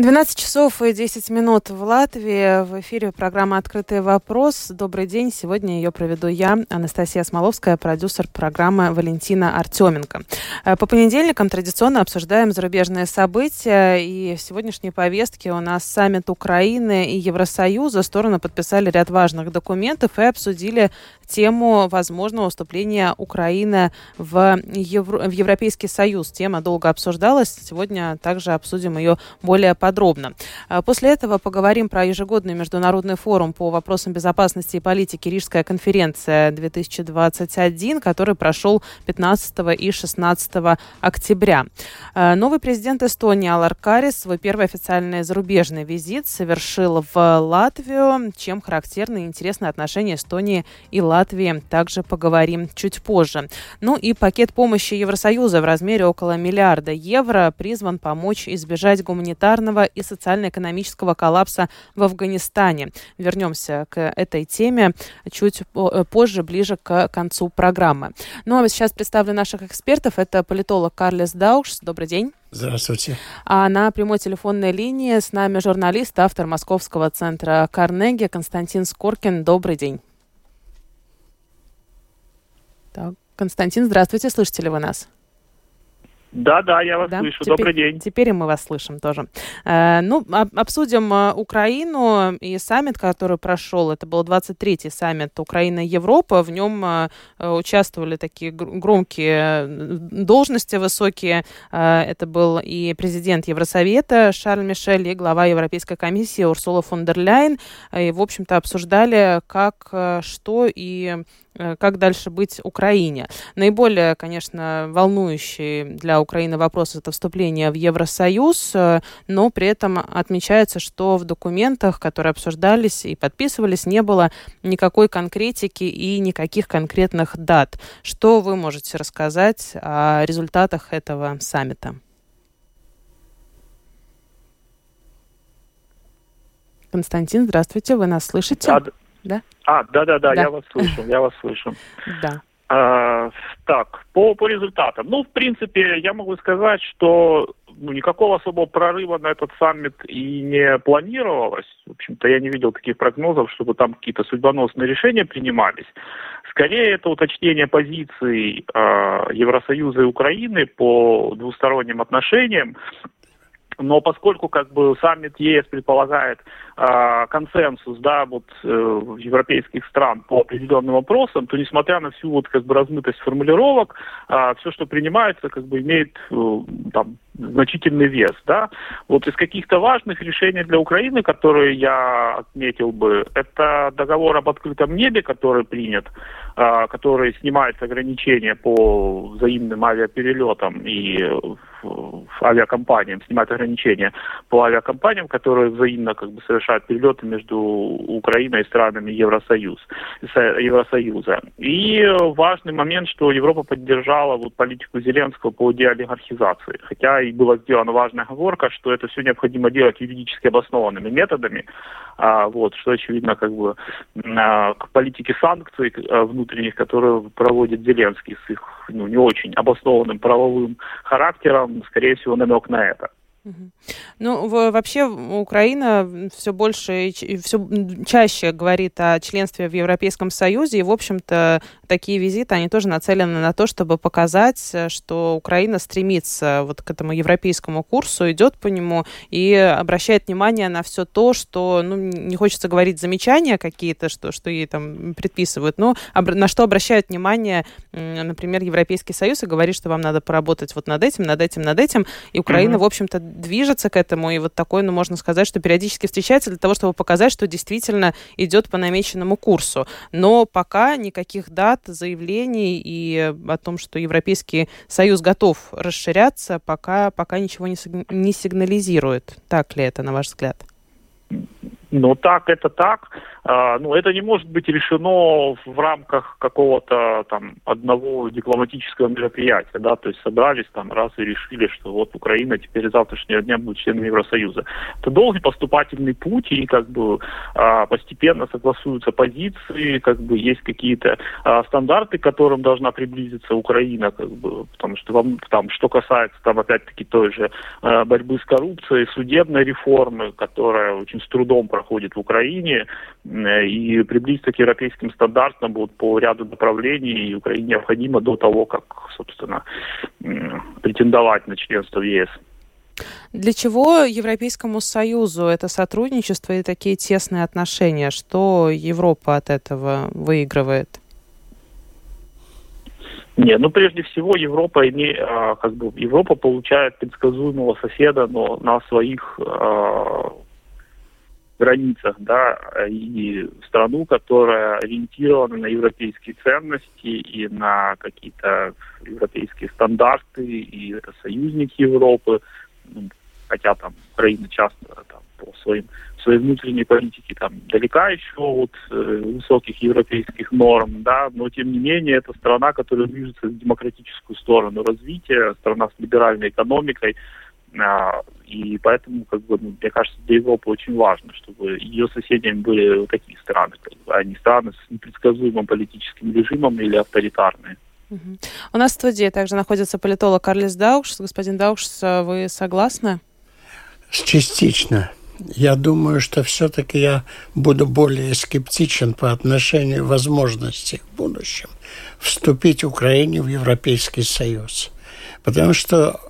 12 часов и 10 минут в Латвии. В эфире программа «Открытый вопрос». Добрый день. Сегодня ее проведу я, Анастасия Смоловская, продюсер программы Валентина Артеменко. Э, по понедельникам традиционно обсуждаем зарубежные события. И в сегодняшней повестке у нас саммит Украины и Евросоюза. Стороны подписали ряд важных документов и обсудили тему возможного вступления Украины в, Евро... в Европейский Союз. Тема долго обсуждалась. Сегодня также обсудим ее более подробно подробно. А после этого поговорим про ежегодный международный форум по вопросам безопасности и политики Рижская конференция 2021, который прошел 15 и 16 октября. А, новый президент Эстонии Алар Карис свой первый официальный зарубежный визит совершил в Латвию, чем характерны и интересны отношения Эстонии и Латвии. Также поговорим чуть позже. Ну и пакет помощи Евросоюза в размере около миллиарда евро призван помочь избежать гуманитарного гуманитарного и социально-экономического коллапса в Афганистане. Вернемся к этой теме чуть э, позже, ближе к концу программы. Ну а сейчас представлю наших экспертов. Это политолог Карлес Даукс. Добрый день. Здравствуйте. А на прямой телефонной линии с нами журналист, автор Московского центра Карнеги Константин Скоркин. Добрый день. Так, Константин, здравствуйте, слышите ли вы нас? Да, да, я вас да? слышу. Теперь, Добрый день. Теперь и мы вас слышим тоже. Э, ну, обсудим э, Украину и саммит, который прошел. Это был 23-й саммит Украина-Европа. В нем э, участвовали такие громкие должности высокие. Э, это был и президент Евросовета Шарль Мишель, и глава Европейской комиссии Урсула фон дер Ляйен. И, в общем-то, обсуждали, как, э, что и Э, как дальше быть Украине. Наиболее, конечно, волнующий для Украины вопрос это вступление в Евросоюз, э, но при этом отмечается, что в документах, которые обсуждались и подписывались, не было никакой конкретики и никаких конкретных дат. Что вы можете рассказать о результатах этого саммита? Константин, здравствуйте, вы нас слышите? Да, да? А, да-да-да, я вас слышу, я вас слышу. Да. А, так, по, по результатам. Ну, в принципе, я могу сказать, что ну, никакого особого прорыва на этот саммит и не планировалось. В общем-то, я не видел таких прогнозов, чтобы там какие-то судьбоносные решения принимались. Скорее, это уточнение позиций э, Евросоюза и Украины по двусторонним отношениям. Но поскольку как бы саммит ЕС предполагает э, консенсус, да, вот э, европейских стран по определенным вопросам, то несмотря на всю вот как бы размытость формулировок, э, все, что принимается, как бы имеет э, там значительный вес, да. Вот из каких-то важных решений для Украины, которые я отметил бы, это договор об открытом небе, который принят, э, который снимает ограничения по взаимным авиаперелетам и авиакомпаниям, снимает ограничения по авиакомпаниям, которые взаимно как бы совершают перелеты между Украиной и странами Евросоюз, Евросоюза. И важный момент, что Европа поддержала вот политику Зеленского по деолигархизации. Хотя и была сделана важная оговорка, что это все необходимо делать юридически обоснованными методами, а, вот, что очевидно как бы а, к политике санкций а, внутренних, которые проводит Зеленский с их ну, не очень обоснованным правовым характером, скорее всего, намек на это. Ну, вообще Украина все больше и все чаще говорит о членстве в Европейском Союзе, и, в общем-то, такие визиты, они тоже нацелены на то, чтобы показать, что Украина стремится вот к этому европейскому курсу, идет по нему и обращает внимание на все то, что, ну, не хочется говорить замечания какие-то, что, что ей там предписывают, но на что обращают внимание, например, Европейский Союз и говорит, что вам надо поработать вот над этим, над этим, над этим, и Украина, mm-hmm. в общем-то, движется к этому, и вот такое, ну, можно сказать, что периодически встречается для того, чтобы показать, что действительно идет по намеченному курсу. Но пока никаких дат, заявлений и о том, что Европейский Союз готов расширяться, пока, пока ничего не, не сигнализирует. Так ли это, на ваш взгляд? Ну, так, это так. А, ну, это не может быть решено в рамках какого-то там одного дипломатического мероприятия, да, то есть собрались там раз и решили, что вот Украина теперь с завтрашнего дня будет членом Евросоюза. Это долгий поступательный путь, и как бы а, постепенно согласуются позиции, как бы есть какие-то а, стандарты, к которым должна приблизиться Украина, как бы, потому что вам, там, что касается там опять-таки той же борьбы с коррупцией, судебной реформы, которая очень с трудом проходит в Украине, и приблизиться к европейским стандартам вот по ряду направлений и Украине необходимо до того, как, собственно, претендовать на членство в ЕС. Для чего Европейскому Союзу это сотрудничество и такие тесные отношения? Что Европа от этого выигрывает? Не, ну прежде всего Европа име, а, как бы Европа получает предсказуемого соседа, но на своих а, границах, да, и страну, которая ориентирована на европейские ценности и на какие-то европейские стандарты, и это союзник Европы, ну, хотя там Украина часто там, по своим своей внутренней политике там далека еще от э, высоких европейских норм, да, но тем не менее это страна, которая движется в демократическую сторону развития, страна с либеральной экономикой, и поэтому, как бы, ну, мне кажется, для Европы очень важно, чтобы ее соседями были такие страны, как бы, а не страны с непредсказуемым политическим режимом или авторитарные. У нас в студии также находится политолог Карлис Даукшс. Господин Даукшс, вы согласны? Частично. Я думаю, что все-таки я буду более скептичен по отношению возможности в будущем вступить Украине в Европейский Союз. Потому что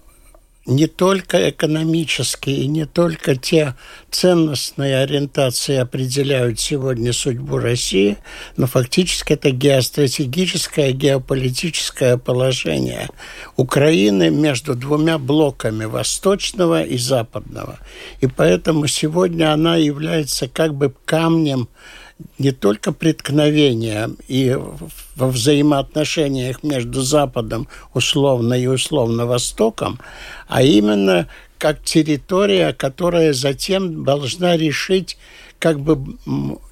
не только экономические и не только те ценностные ориентации определяют сегодня судьбу России, но фактически это геостратегическое, геополитическое положение Украины между двумя блоками восточного и западного. И поэтому сегодня она является как бы камнем не только преткновения и во взаимоотношениях между Западом условно и условно Востоком, а именно как территория, которая затем должна решить как бы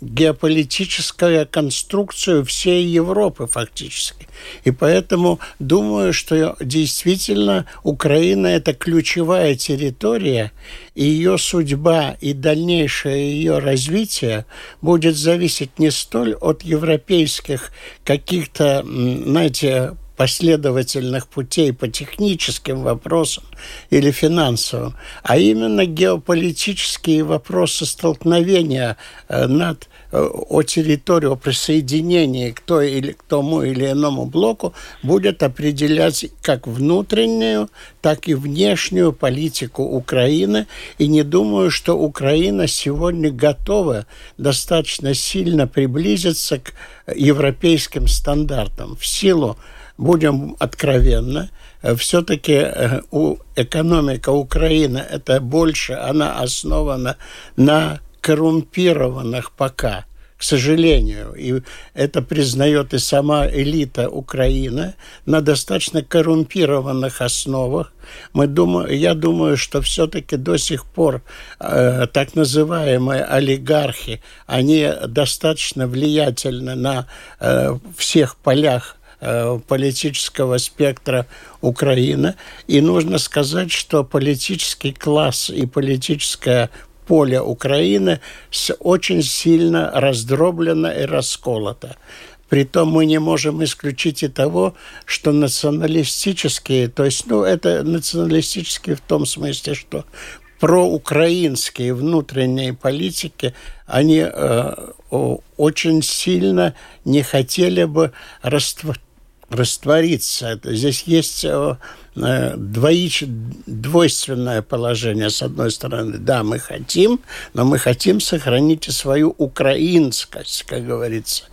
геополитическую конструкцию всей Европы фактически. И поэтому думаю, что действительно Украина – это ключевая территория, и ее судьба и дальнейшее ее развитие будет зависеть не столь от европейских каких-то, знаете, последовательных путей по техническим вопросам или финансовым, а именно геополитические вопросы столкновения э, над э, о территории, о присоединении к той или к тому или иному блоку будет определять как внутреннюю, так и внешнюю политику Украины. И не думаю, что Украина сегодня готова достаточно сильно приблизиться к европейским стандартам в силу будем откровенны, э, все-таки э, у экономика Украины это больше, она основана на коррумпированных пока к сожалению, и это признает и сама элита Украины, на достаточно коррумпированных основах. Мы думаю, я думаю, что все-таки до сих пор э, так называемые олигархи, они достаточно влиятельны на э, всех полях политического спектра Украины. И нужно сказать, что политический класс и политическое поле Украины очень сильно раздроблено и расколото. Притом мы не можем исключить и того, что националистические, то есть, ну, это националистические в том смысле, что проукраинские внутренние политики, они э, очень сильно не хотели бы раствор раствориться. Здесь есть э, э, двоич... двойственное положение. С одной стороны, да, мы хотим, но мы хотим сохранить и свою украинскость, как говорится.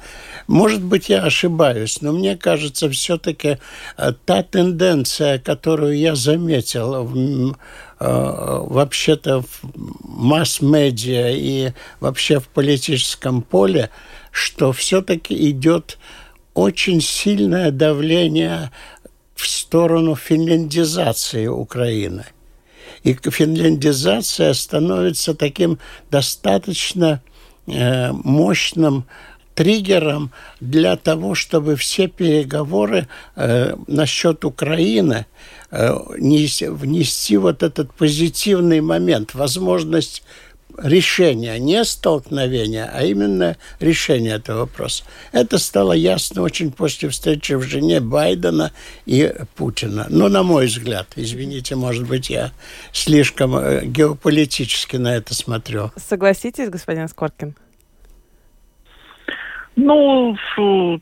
Может быть, я ошибаюсь, но мне кажется, все-таки э, та тенденция, которую я заметил в, вообще-то в масс-медиа и вообще в политическом поле, что все-таки идет очень сильное давление в сторону финляндизации Украины. И финляндизация становится таким достаточно э, мощным триггером для того, чтобы все переговоры э, насчет Украины э, внести вот этот позитивный момент, возможность решения, не столкновения, а именно решения этого вопроса. Это стало ясно очень после встречи в Жене Байдена и Путина. Ну, на мой взгляд, извините, может быть, я слишком э, геополитически на это смотрю. Согласитесь, господин Скоркин? Ну,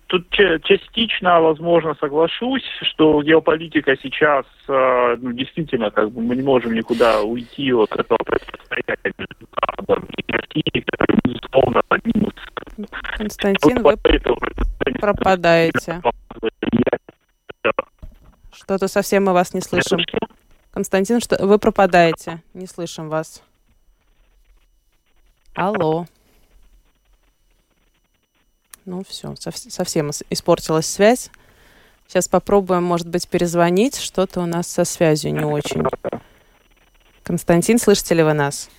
тут частично, возможно, соглашусь, что геополитика сейчас, э, ну, действительно, как бы мы не можем никуда уйти от этого противостояния между Западом и Россией, которое, безусловно, одним из... Константин, вы пропадаете. Что-то совсем мы вас не слышим. Константин, что вы пропадаете. Не слышим вас. Алло. Ну все, совсем испортилась связь. Сейчас попробуем, может быть, перезвонить. Что-то у нас со связью не очень. Константин, слышите ли вы нас?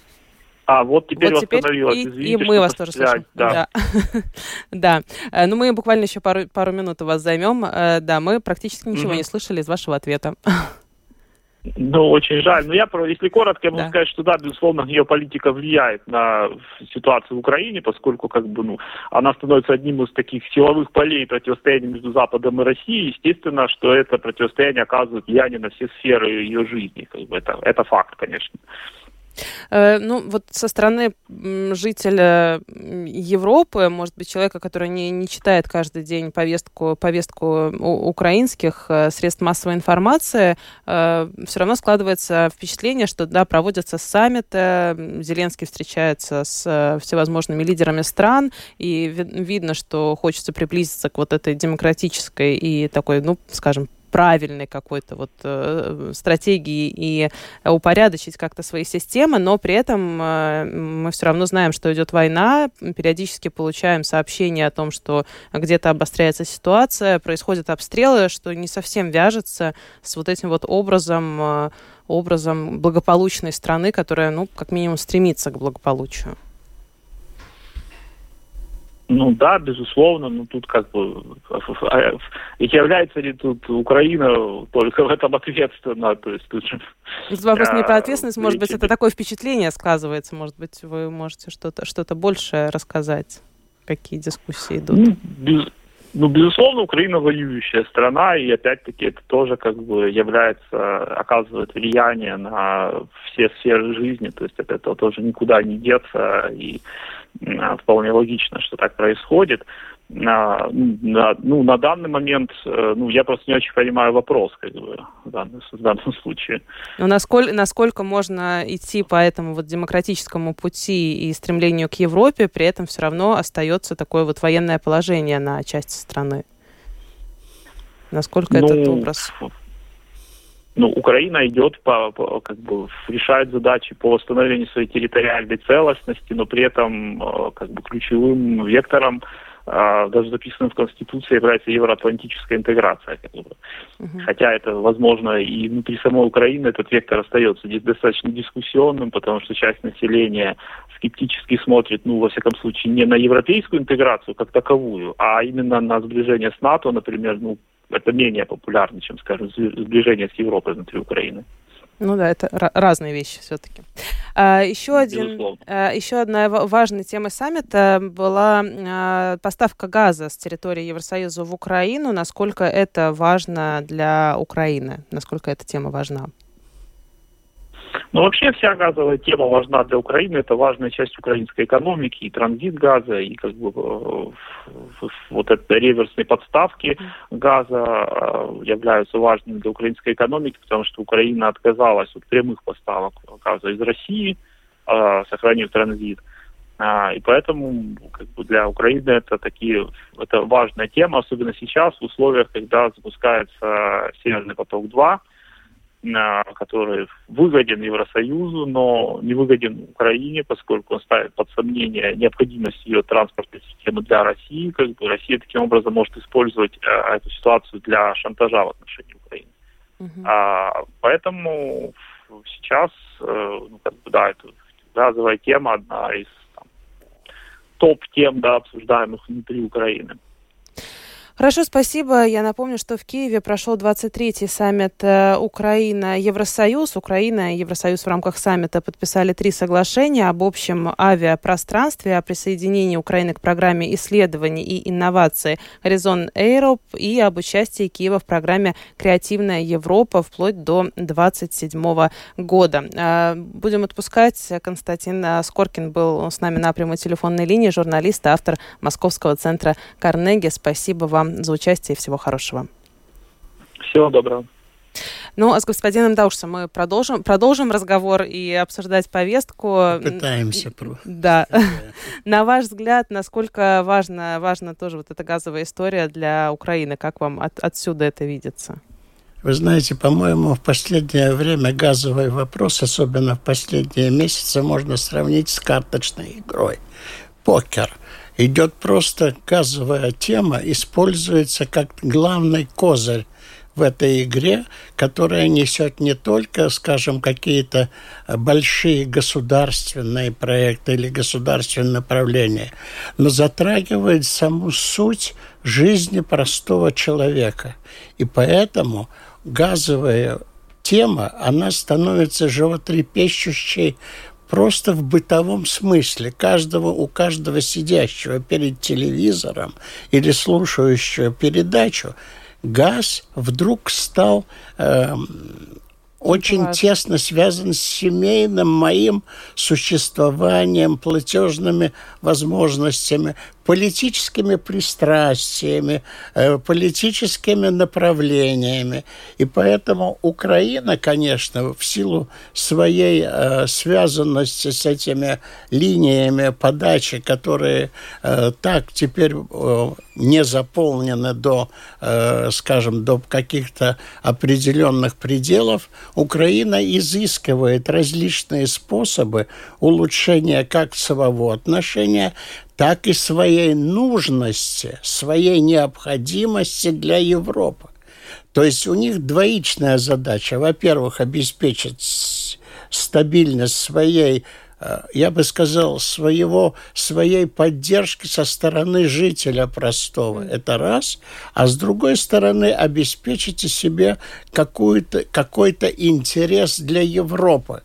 А, вот теперь вот теперь восстановилась. И, Извините, и мы вас тоже слышим. Да. Да. да. Э, ну, мы буквально еще пару, пару минут у вас займем. Э, да, мы практически ничего mm-hmm. не слышали из вашего ответа. Ну, очень жаль. Но я, если коротко, я могу да. сказать, что да, безусловно, геополитика влияет на ситуацию в Украине, поскольку как бы, ну, она становится одним из таких силовых полей противостояния между Западом и Россией. Естественно, что это противостояние оказывает влияние на все сферы ее жизни. Как бы это, это факт, конечно. Э, ну, вот со стороны жителя Европы, может быть, человека, который не, не читает каждый день повестку, повестку украинских э, средств массовой информации, э, все равно складывается впечатление, что, да, проводятся саммиты, Зеленский встречается с всевозможными лидерами стран, и видно, что хочется приблизиться к вот этой демократической и такой, ну, скажем, правильной какой-то вот э, стратегии и упорядочить как-то свои системы, но при этом э, мы все равно знаем, что идет война, периодически получаем сообщения о том, что где-то обостряется ситуация, происходят обстрелы, что не совсем вяжется с вот этим вот образом, э, образом благополучной страны, которая, ну, как минимум, стремится к благополучию. Ну да, безусловно, но тут как бы и является ли тут Украина только в этом ответственна, то есть тут же... Вопрос не про ответственность, может быть, это такое впечатление сказывается, может быть, вы можете что-то что больше рассказать, какие дискуссии идут? Ну, без, ну, безусловно, Украина воюющая страна, и опять-таки это тоже как бы является, оказывает влияние на все сферы жизни, то есть от этого тоже никуда не деться, и а, вполне логично, что так происходит. На, на, ну, на данный момент, э, ну, я просто не очень понимаю вопрос, как бы, в данном, в данном случае. Но насколько, насколько можно идти по этому вот демократическому пути и стремлению к Европе, при этом все равно остается такое вот военное положение на части страны? Насколько ну, этот образ? Ну, Украина идет по, по, как бы решает задачи по восстановлению своей территориальной целостности, но при этом э, как бы ключевым вектором э, даже записанным в Конституции является евроатлантическая интеграция. Uh Хотя это, возможно, и внутри самой Украины этот вектор остается достаточно дискуссионным, потому что часть населения скептически смотрит, ну, во всяком случае, не на европейскую интеграцию как таковую, а именно на сближение с НАТО, например, ну, это менее популярно, чем, скажем, сближение с Европой внутри Украины. Ну да, это разные вещи все-таки. А, еще, один, а, еще одна важная тема саммита была а, поставка газа с территории Евросоюза в Украину. Насколько это важно для Украины? Насколько эта тема важна? Но вообще вся газовая тема важна для Украины. Это важная часть украинской экономики, и транзит газа, и как бы э, вот это реверсные подставки газа э, являются важными для украинской экономики, потому что Украина отказалась от прямых поставок газа из России, э, сохранив транзит. И поэтому как бы, для Украины это такие это важная тема, особенно сейчас в условиях, когда запускается Северный поток 2 который выгоден Евросоюзу, но не выгоден Украине, поскольку он ставит под сомнение необходимость ее транспортной системы для России. Как бы Россия таким образом может использовать э, эту ситуацию для шантажа в отношении Украины. Uh-huh. А, поэтому сейчас, э, ну, как бы, да, это газовая тема одна из топ-тем, да, обсуждаемых внутри Украины. Хорошо, спасибо. Я напомню, что в Киеве прошел 23-й саммит э, Украина-Евросоюз. Украина и Евросоюз в рамках саммита подписали три соглашения об общем авиапространстве, о присоединении Украины к программе исследований и инноваций «Горизонт Эйроп» и об участии Киева в программе «Креативная Европа» вплоть до 2027 года. Э, будем отпускать. Константин Скоркин был с нами на прямой телефонной линии, журналист автор Московского центра «Карнеги». Спасибо вам за участие и всего хорошего. Всего доброго. Ну, а с господином Даушем мы продолжим, продолжим разговор и обсуждать повестку. Пытаемся. Да. На ваш взгляд, насколько важна, важна тоже вот эта газовая история для Украины? Как вам от, отсюда это видится? Вы знаете, по-моему, в последнее время газовый вопрос, особенно в последние месяцы, можно сравнить с карточной игрой. Покер – идет просто газовая тема, используется как главный козырь в этой игре, которая несет не только, скажем, какие-то большие государственные проекты или государственные направления, но затрагивает саму суть жизни простого человека. И поэтому газовая тема, она становится животрепещущей просто в бытовом смысле. Каждого, у каждого сидящего перед телевизором или слушающего передачу газ вдруг стал э, очень Важно. тесно связан с семейным моим существованием, платежными возможностями, политическими пристрастиями, э, политическими направлениями. И поэтому Украина, конечно, в силу своей э, связанности с этими линиями подачи, которые э, так теперь не заполнены до, скажем, до каких-то определенных пределов, Украина изыскивает различные способы улучшения как своего отношения, так и своей нужности, своей необходимости для Европы. То есть у них двоичная задача. Во-первых, обеспечить стабильность своей э, я бы сказал, своего, своей поддержки со стороны жителя простого. Это раз. А с другой стороны, обеспечить себе какой-то интерес для Европы.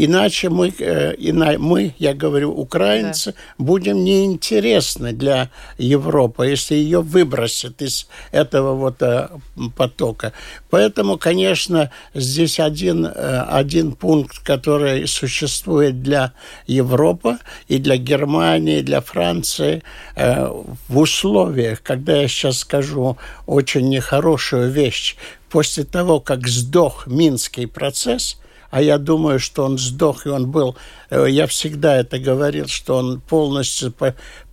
Иначе мы, э, ина, мы я говорю, украинцы, да. будем неинтересны для Европы, если ее выбросят из этого вот э, потока. Поэтому, конечно, здесь один, э, один пункт, который существует для Европы и для Германии, и для Франции в условиях, когда я сейчас скажу очень нехорошую вещь, после того, как сдох Минский процесс – а я думаю, что он сдох, и он был, э, я всегда это говорил, что он полностью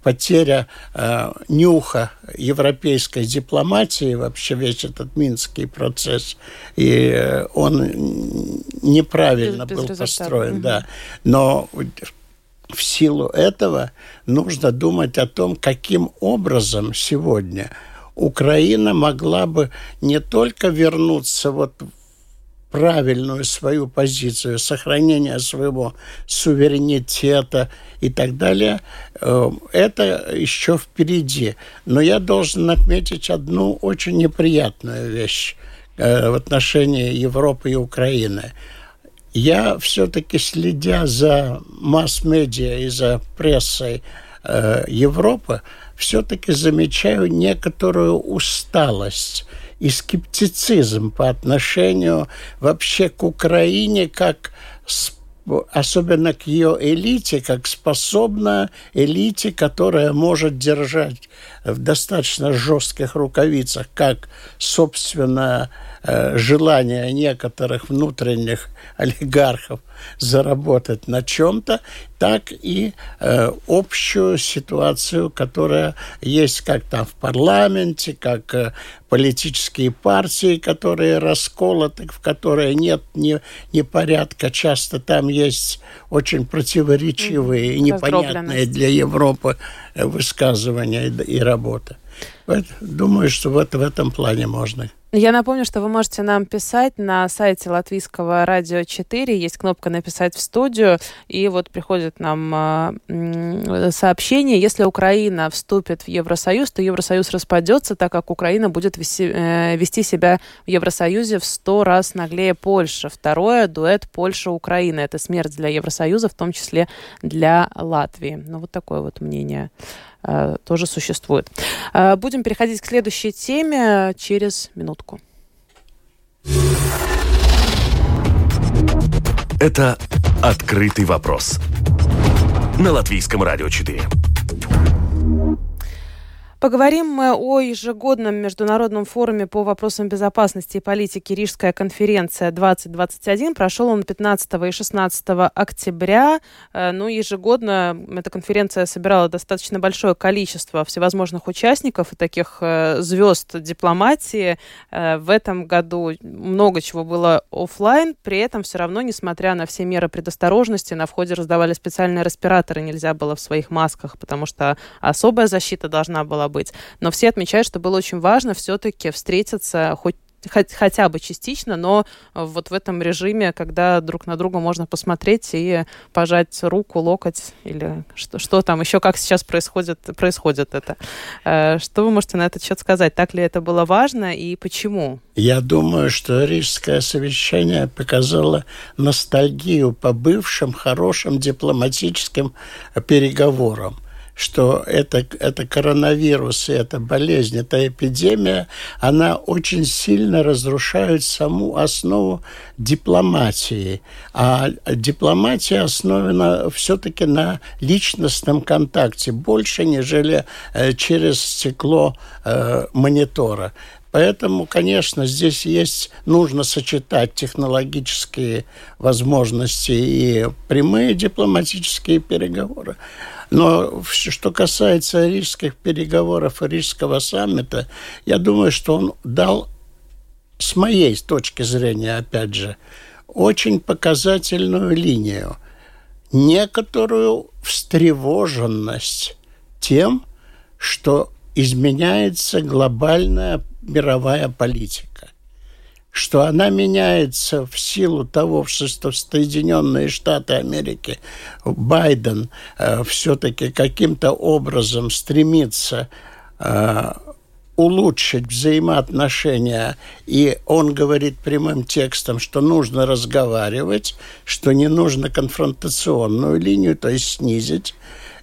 потеря э, нюха европейской дипломатии, вообще весь этот минский процесс, и э, он неправильно без, был без построен, да. Но в силу этого нужно думать о том, каким образом сегодня Украина могла бы не только вернуться вот правильную свою позицию, сохранения своего суверенитета и так далее, э, это еще впереди. Но я должен отметить одну очень неприятную вещь э, в отношении Европы и Украины. Я все-таки, следя за масс-медиа и за прессой э, Европы, все-таки замечаю некоторую усталость – и скептицизм по отношению вообще к Украине как особенно к ее элите, как способна элите, которая может держать в достаточно жестких рукавицах как, собственно, желание некоторых внутренних олигархов заработать на чем-то, так и э, общую ситуацию, которая есть как там в парламенте, как э, политические партии, которые расколоты, в которые нет ни, ни порядка. Часто там есть очень противоречивые и непонятные для Европы высказывания и, и работа. Вот, думаю, что вот в этом плане можно Я напомню, что вы можете нам писать на сайте Латвийского радио 4. Есть кнопка «Написать в студию». И вот приходит нам э, сообщение. Если Украина вступит в Евросоюз, то Евросоюз распадется, так как Украина будет вести, э, вести себя в Евросоюзе в сто раз наглее Польши. Второе – дуэт Польша-Украина. Это смерть для Евросоюза, в том числе для Латвии. Ну, вот такое вот мнение тоже существует. Э, будем переходить к следующей теме через минутку. Это «Открытый вопрос» на Латвийском радио 4. Поговорим мы о ежегодном международном форуме по вопросам безопасности и политики Рижская конференция 2021. Прошел он 15 и 16 октября. Э, ну, ежегодно эта конференция собирала достаточно большое количество всевозможных участников и таких э, звезд дипломатии. Э, в этом году много чего было офлайн, при этом все равно, несмотря на все меры предосторожности, на входе раздавали специальные респираторы, нельзя было в своих масках, потому что особая защита должна была быть. Но все отмечают, что было очень важно все-таки встретиться хоть хотя бы частично, но вот в этом режиме, когда друг на друга можно посмотреть и пожать руку, локоть или что, что там еще, как сейчас происходит, происходит это. Э, что вы можете на этот счет сказать? Так ли это было важно и почему? Я думаю, что Рижское совещание показало ностальгию по бывшим хорошим дипломатическим переговорам что это, это коронавирус, эта болезнь, эта эпидемия, она очень сильно разрушает саму основу дипломатии. А дипломатия основана все-таки на личностном контакте, больше, нежели э, через стекло э, монитора. Поэтому, конечно, здесь есть, нужно сочетать технологические возможности и прямые дипломатические переговоры. Но что касается рижских переговоров и рижского саммита, я думаю, что он дал, с моей точки зрения, опять же, очень показательную линию, некоторую встревоженность тем, что изменяется глобальная мировая политика что она меняется в силу того, что Соединенные Штаты Америки, Байден э, все-таки каким-то образом стремится э, улучшить взаимоотношения, и он говорит прямым текстом, что нужно разговаривать, что не нужно конфронтационную линию, то есть снизить.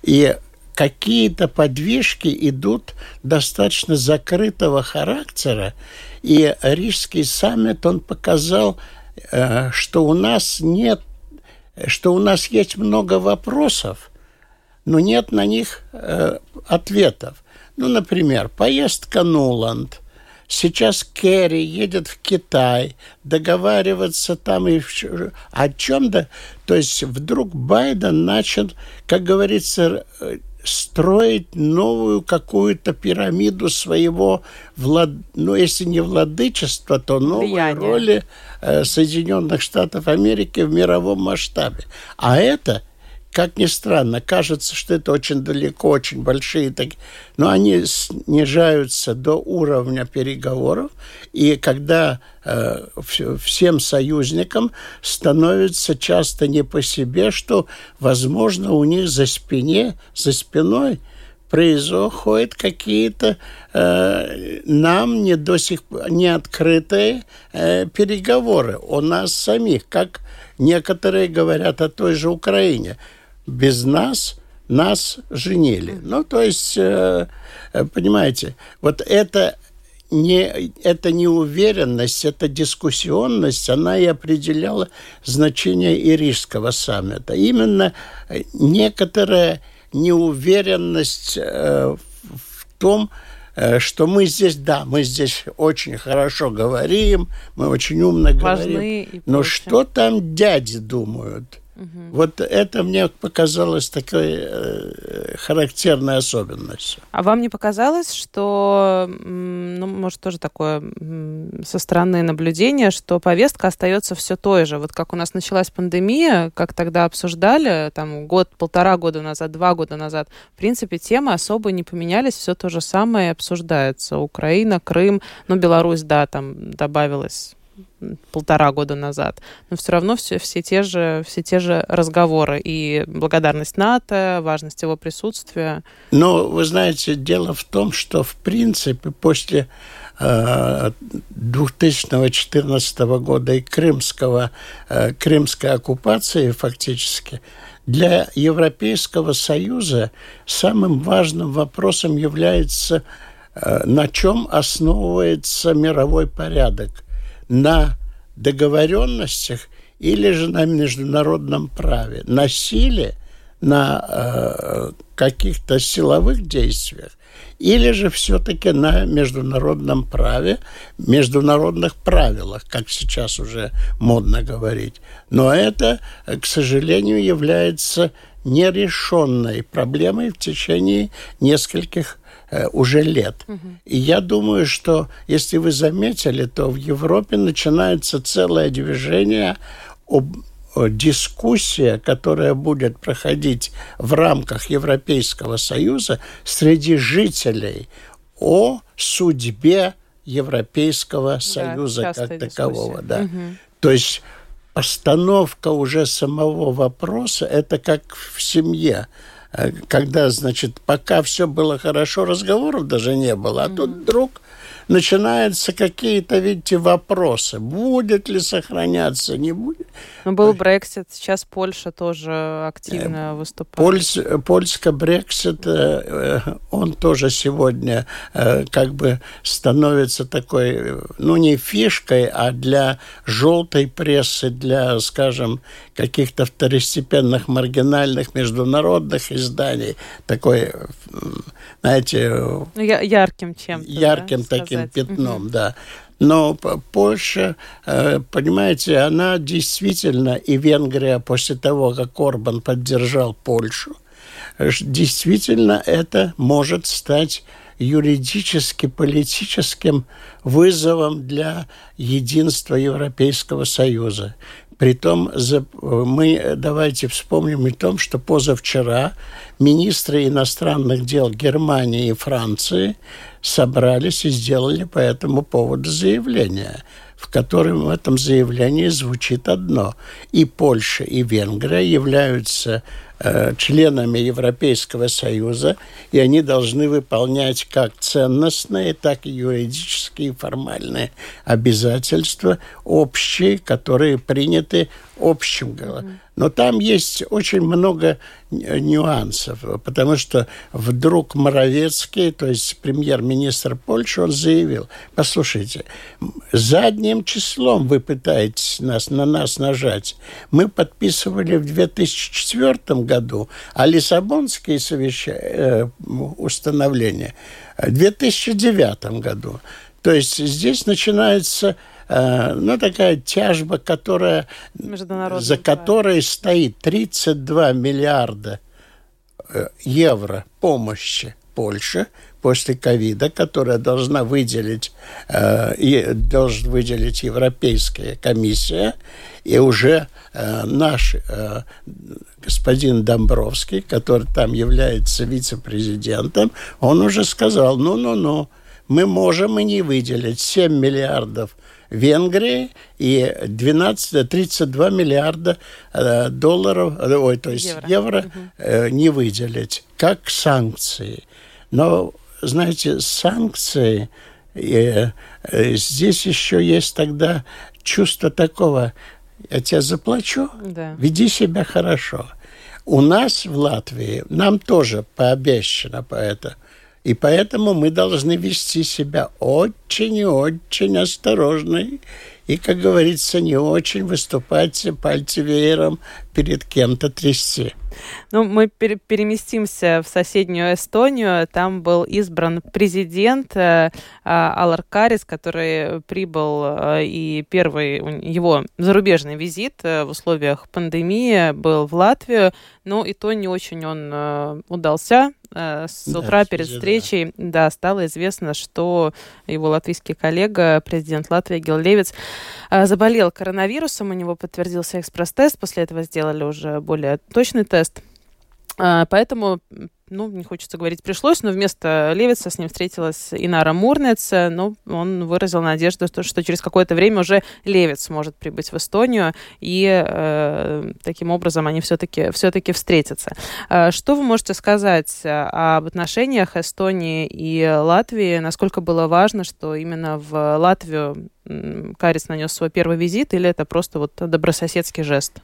И какие-то подвижки идут достаточно закрытого характера, и Рижский саммит, он показал, э, что у нас нет, что у нас есть много вопросов, но нет на них э, ответов. Ну, например, поездка Нуланд. Сейчас Керри едет в Китай договариваться там и о чем-то. То есть вдруг Байден начал, как говорится, э, строить новую какую-то пирамиду своего, влад... ну, если не владычества, то новой Влияние. роли э, Соединенных Штатов Америки в мировом масштабе. А это как ни странно, кажется, что это очень далеко, очень большие, так, но они снижаются до уровня переговоров, и когда э, всем союзникам становится часто не по себе, что, возможно, у них за спине, за спиной происходят какие-то э, нам не до сих пор не открытые э, переговоры у нас самих, как некоторые говорят о той же Украине без нас нас женили. Ну, то есть, э, э, понимаете, вот это не, эта неуверенность, эта дискуссионность, она и определяла значение Ирийского саммита. Именно э, некоторая неуверенность в том, что мы здесь, да, мы здесь очень хорошо говорим, мы очень умно Важны говорим, но что там дяди думают – Угу. Вот это мне показалось такой э, характерной особенностью. А вам не показалось, что, ну, может, тоже такое со стороны наблюдения, что повестка остается все той же? Вот как у нас началась пандемия, как тогда обсуждали, там, год, полтора года назад, два года назад, в принципе, темы особо не поменялись, все то же самое обсуждается. Украина, Крым, ну, Беларусь, да, там добавилось полтора года назад, но все равно все, все, те же, все те же разговоры. И благодарность НАТО, важность его присутствия. Но, вы знаете, дело в том, что, в принципе, после 2014 э, года и крымского, э, крымской оккупации фактически, для Европейского Союза самым важным вопросом является, э, на чем основывается мировой порядок – на договоренностях или же на международном праве, на силе, на э, каких-то силовых действиях, или же все-таки на международном праве, международных правилах, как сейчас уже модно говорить. Но это, к сожалению, является нерешенной проблемой в течение нескольких Э, уже лет. Угу. И я думаю, что, если вы заметили, то в Европе начинается целое движение об дискуссия, которая будет проходить в рамках Европейского Союза среди жителей о судьбе Европейского да, Союза как такового. Да. Угу. То есть постановка уже самого вопроса это как в семье. Э, когда, значит, пока все было хорошо, разговоров даже не было, а mm-hmm. тут вдруг начинаются какие-то, видите, вопросы. Будет ли сохраняться, не будет. Ну, был Брексит, сейчас Польша тоже активно э, выступает. Польс, польско Брексит, э, он тоже сегодня как бы становится такой, ну, не фишкой, а для желтой прессы, для, скажем, каких-то второстепенных, маргинальных международных изданий, такой, знаете... Ну, ярким чем-то, Ярким да, таким сказать. пятном, угу. да. Но Польша, э, понимаете, она действительно, и Венгрия после того, как Орбан поддержал Польшу, действительно это может стать юридически политическим вызовом для единства Европейского Союза. Притом мы давайте вспомним о том, что позавчера министры иностранных дел Германии и Франции собрались и сделали по этому поводу заявление, в котором в этом заявлении звучит одно. И Польша, и Венгрия являются Э, членами Европейского Союза, и они должны выполнять как ценностные, так и юридические и формальные обязательства общие, которые приняты общим. Mm-hmm. Но там есть очень много нюансов, потому что вдруг Моровецкий, то есть премьер-министр Польши, он заявил, послушайте, задним числом вы пытаетесь нас, на нас нажать. Мы подписывали в 2004 году, а Лиссабонские совещания, э, установления в 2009 году. То есть здесь начинается Э, ну, такая тяжба, которая, за которой да. стоит 32 миллиарда э, евро помощи Польше после ковида, которая должна выделить, э, должен выделить Европейская комиссия, и уже э, наш э, господин Домбровский, который там является вице-президентом, он уже сказал, ну-ну-ну, мы можем и не выделить 7 миллиардов Венгрии и 12, 32 миллиарда э, долларов, э, ой, то есть евро, евро угу. не выделить, как санкции. Но, знаете, санкции, здесь еще есть тогда чувство такого, я тебе заплачу, да. веди себя хорошо. У нас в Латвии, нам тоже пообещано по это, И поэтому мы должны вести себя очень и очень осторожно. И, как говорится, не очень выступать пальцы веером перед кем-то трясти. Ну, мы пер переместимся в соседнюю Эстонию. Там был избран президент э, Алар Карис, который прибыл, э, и первый его зарубежный визит э, в условиях пандемии был в Латвию. Но и то не очень он э, удался. Э, с утра да, перед встречей да. да, стало известно, что его латвийский коллега, президент Латвии Гил Левиц, э, заболел коронавирусом. У него подтвердился экспресс-тест. После этого сделали уже более точный тест. Э, поэтому ну, не хочется говорить, пришлось, но вместо Левица с ним встретилась Инара Мурнец, но он выразил надежду, что, через какое-то время уже Левиц сможет прибыть в Эстонию, и э, таким образом они все-таки все встретятся. Э, что вы можете сказать об отношениях Эстонии и Латвии? Насколько было важно, что именно в Латвию Карис нанес свой первый визит, или это просто вот добрососедский жест?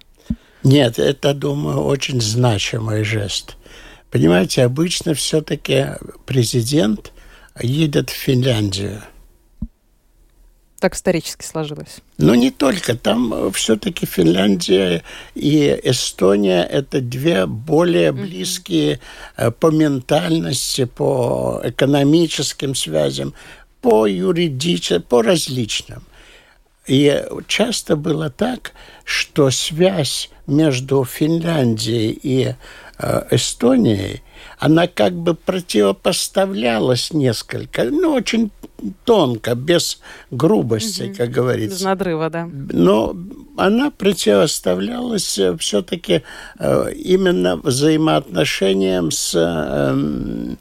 Нет, это, думаю, очень значимый жест. Понимаете, обычно все-таки президент едет в Финляндию. Так исторически сложилось. Но не только. Там все-таки Финляндия и Эстония – это две более близкие mm-hmm. по ментальности, по экономическим связям, по юридическим, по различным. И часто было так, что связь между Финляндией и Э, Эстонией, она как бы противопоставлялась несколько, ну, очень тонко, без грубости, угу. как говорится. Без надрыва, да. Но она противоставлялась э, все-таки э, именно взаимоотношениям с эм,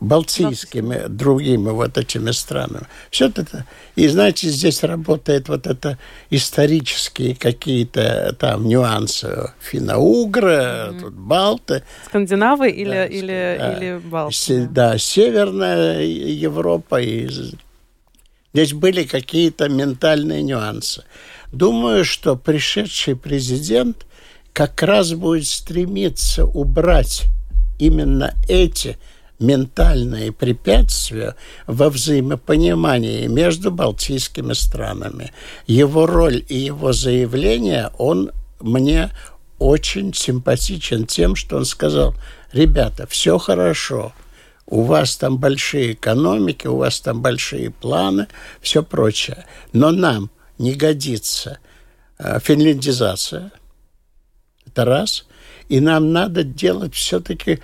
балтийскими, другими вот этими странами. Все это. И, знаете, здесь работает вот это исторические какие-то там нюансы. Финно-угры, mm-hmm. тут балты. Скандинавы или, да, или, да, или балты? Се, да, Северная Европа. И здесь были какие-то ментальные нюансы. Думаю, что пришедший президент как раз будет стремиться убрать именно эти ментальные препятствия во взаимопонимании между балтийскими странами. Его роль и его заявление, он мне очень симпатичен тем, что он сказал, ребята, все хорошо, у вас там большие экономики, у вас там большие планы, все прочее, но нам не годится э, финляндизация, это раз, и нам надо делать все-таки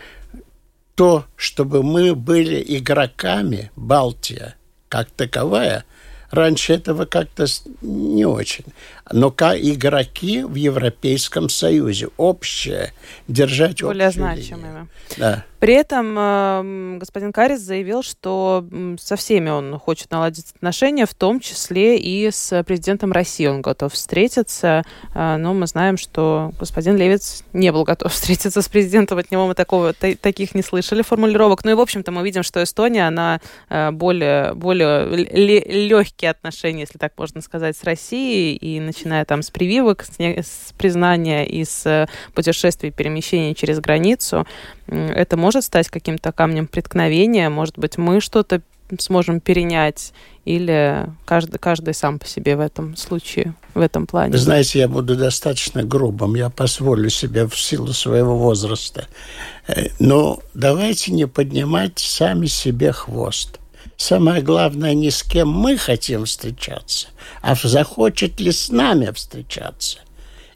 то, чтобы мы были игроками, Балтия как таковая, раньше этого как-то не очень. Но как игроки в Европейском Союзе, общее, держать Более значимыми. Да. При этом э, господин Карис заявил, что со всеми он хочет наладить отношения, в том числе и с президентом России он готов встретиться. Э, но мы знаем, что господин Левиц не был готов встретиться с президентом. От него мы такого, таких не слышали формулировок. Ну и, в общем-то, мы видим, что Эстония, она э, более, более легкие отношения, если так можно сказать, с Россией. И начиная там с прививок, с, с признания и с путешествий, перемещений через границу, это может стать каким-то камнем преткновения, может быть, мы что-то сможем перенять, или каждый, каждый сам по себе в этом случае, в этом плане? знаете, я буду достаточно грубым, я позволю себе в силу своего возраста. Э, но давайте не поднимать сами себе хвост. Самое главное, не с кем мы хотим встречаться, а захочет ли с нами встречаться.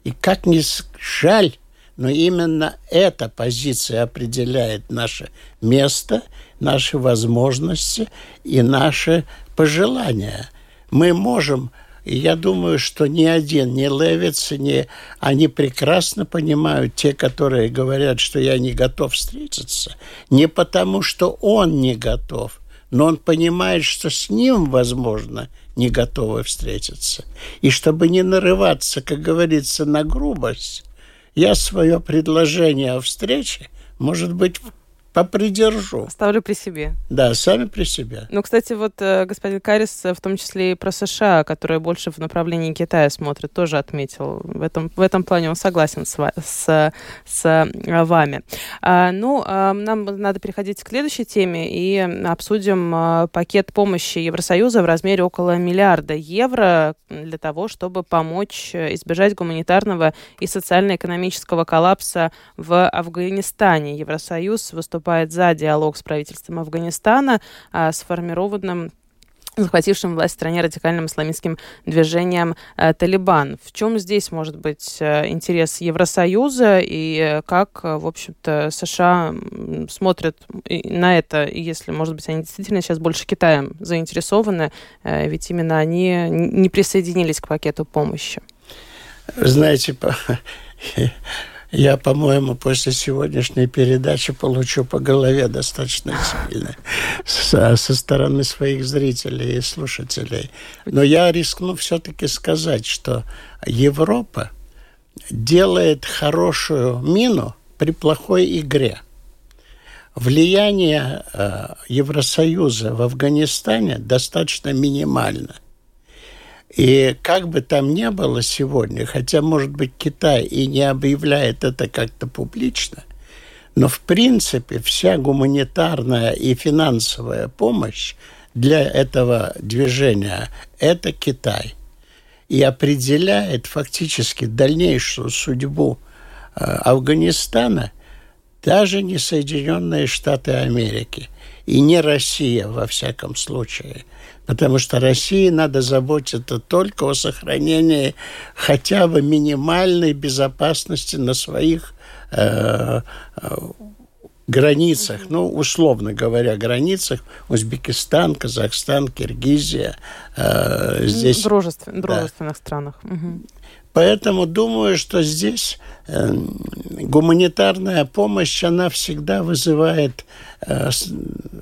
И как ни жаль, но именно эта позиция определяет наше место, наши возможности и наши пожелания. Мы можем, и я думаю, что ни один, ни Левиц, ни они прекрасно понимают, те, которые говорят, что я не готов встретиться, не потому, что он не готов, но он понимает, что с ним, возможно, не готовы встретиться. И чтобы не нарываться, как говорится, на грубость, я свое предложение о встрече, может быть, попридержу. Оставлю при себе. Да, сами при себе. Ну, кстати, вот э, господин Карис, в том числе и про США, которые больше в направлении Китая смотрят, тоже отметил. В этом, в этом плане он согласен с, с, с э, вами. А, ну, а, нам надо переходить к следующей теме и обсудим а, пакет помощи Евросоюза в размере около миллиарда евро для того, чтобы помочь избежать гуманитарного и социально-экономического коллапса в Афганистане. Евросоюз выступает выступает за диалог с правительством Афганистана, а, сформированным захватившим власть в стране радикальным исламистским движением э, «Талибан». В чем здесь может быть э, интерес Евросоюза и как, э, в общем-то, США смотрят на это, если, может быть, они действительно сейчас больше Китаем заинтересованы, э, ведь именно они не присоединились к пакету помощи? Знаете, я, по-моему, после сегодняшней передачи получу по голове достаточно сильно со, со стороны своих зрителей и слушателей. Но я рискну все-таки сказать, что Европа делает хорошую мину при плохой игре. Влияние э, Евросоюза в Афганистане достаточно минимально – и как бы там ни было сегодня, хотя, может быть, Китай и не объявляет это как-то публично, но, в принципе, вся гуманитарная и финансовая помощь для этого движения – это Китай. И определяет фактически дальнейшую судьбу э, Афганистана даже не Соединенные Штаты Америки и не Россия, во всяком случае – потому что России надо заботиться только о сохранении хотя бы минимальной безопасности на своих э, э, границах, ну, условно говоря, границах Узбекистан, Казахстан, Киргизия. Э, здесь, Дружествен, дружественных да. странах. Угу. Поэтому думаю, что здесь э, гуманитарная помощь, она всегда вызывает э,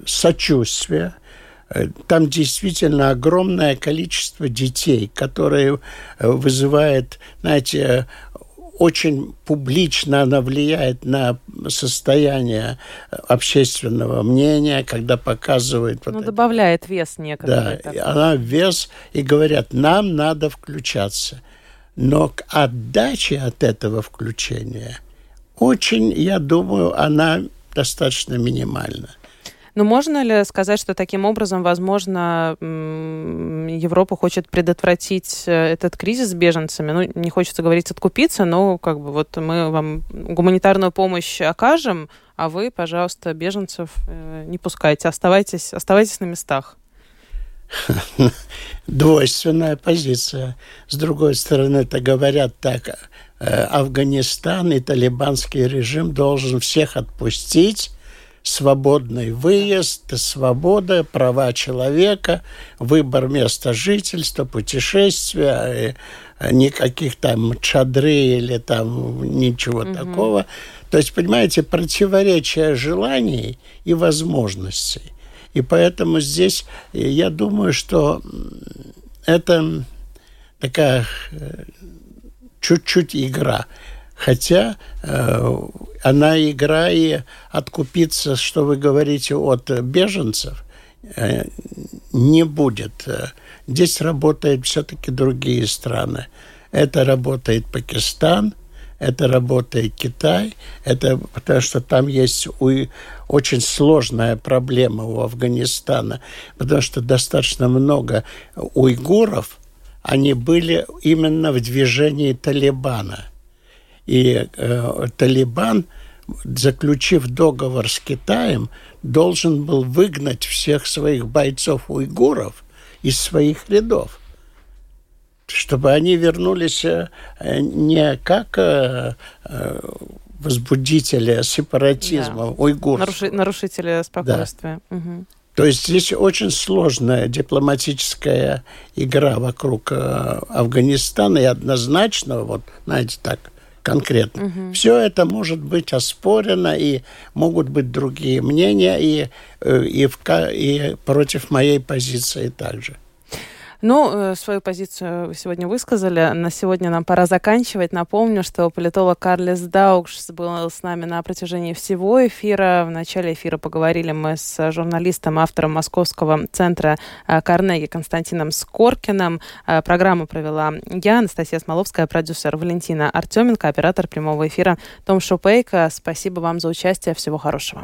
сочувствие, там действительно огромное количество детей, которые э, вызывает, знаете, очень публично она влияет на состояние общественного мнения, когда показывает... Ну, вот добавляет это. вес некоторый. Да, она вес, и говорят, нам надо включаться. Но к отдаче от этого включения очень, я думаю, она достаточно минимальна. Но можно ли сказать, что таким образом, возможно, Европа хочет предотвратить э, этот кризис с беженцами? Ну, не хочется говорить откупиться, но как бы вот мы вам гуманитарную помощь окажем, а вы, пожалуйста, беженцев э, не пускайте, оставайтесь, оставайтесь на местах. Двойственная позиция. С другой стороны, это говорят так, э, Афганистан и талибанский режим должен всех отпустить, свободный выезд, свобода, права человека, выбор места жительства, путешествия, э, никаких там чадры или там ничего угу. такого. То есть, понимаете, противоречие желаний и возможностей. И поэтому здесь э, я думаю, что это такая э, чуть-чуть игра. Хотя э, она игра и откупиться, что вы говорите, от беженцев э, не будет. Здесь работают все-таки другие страны. Это работает Пакистан, это работает Китай, это потому что там есть у, очень сложная проблема у Афганистана, потому что достаточно много уйгуров, они были именно в движении Талибана – и э, Талибан, заключив договор с Китаем, должен был выгнать всех своих бойцов-уйгуров из своих рядов чтобы они вернулись э, не как э, э, возбудители сепаратизма, да. уйгуров. Наруши, нарушители спокойствия. Да. Угу. То есть здесь очень сложная дипломатическая игра вокруг Афганистана, и однозначно, вот, знаете, так, конкретно. Угу. Все это может быть оспорено, и могут быть другие мнения, и, э, и, в, и против моей позиции также. Ну, э, свою позицию вы сегодня высказали. На сегодня нам пора заканчивать. Напомню, что политолог Карлес Даукс был с нами на протяжении всего эфира. В начале эфира поговорили мы с журналистом, автором Московского центра э, Карнеги Константином Скоркиным. Э, программу провела я, Анастасия Смоловская, продюсер Валентина Артеменко, оператор прямого эфира Том Шупейко. Спасибо вам за участие. Всего хорошего.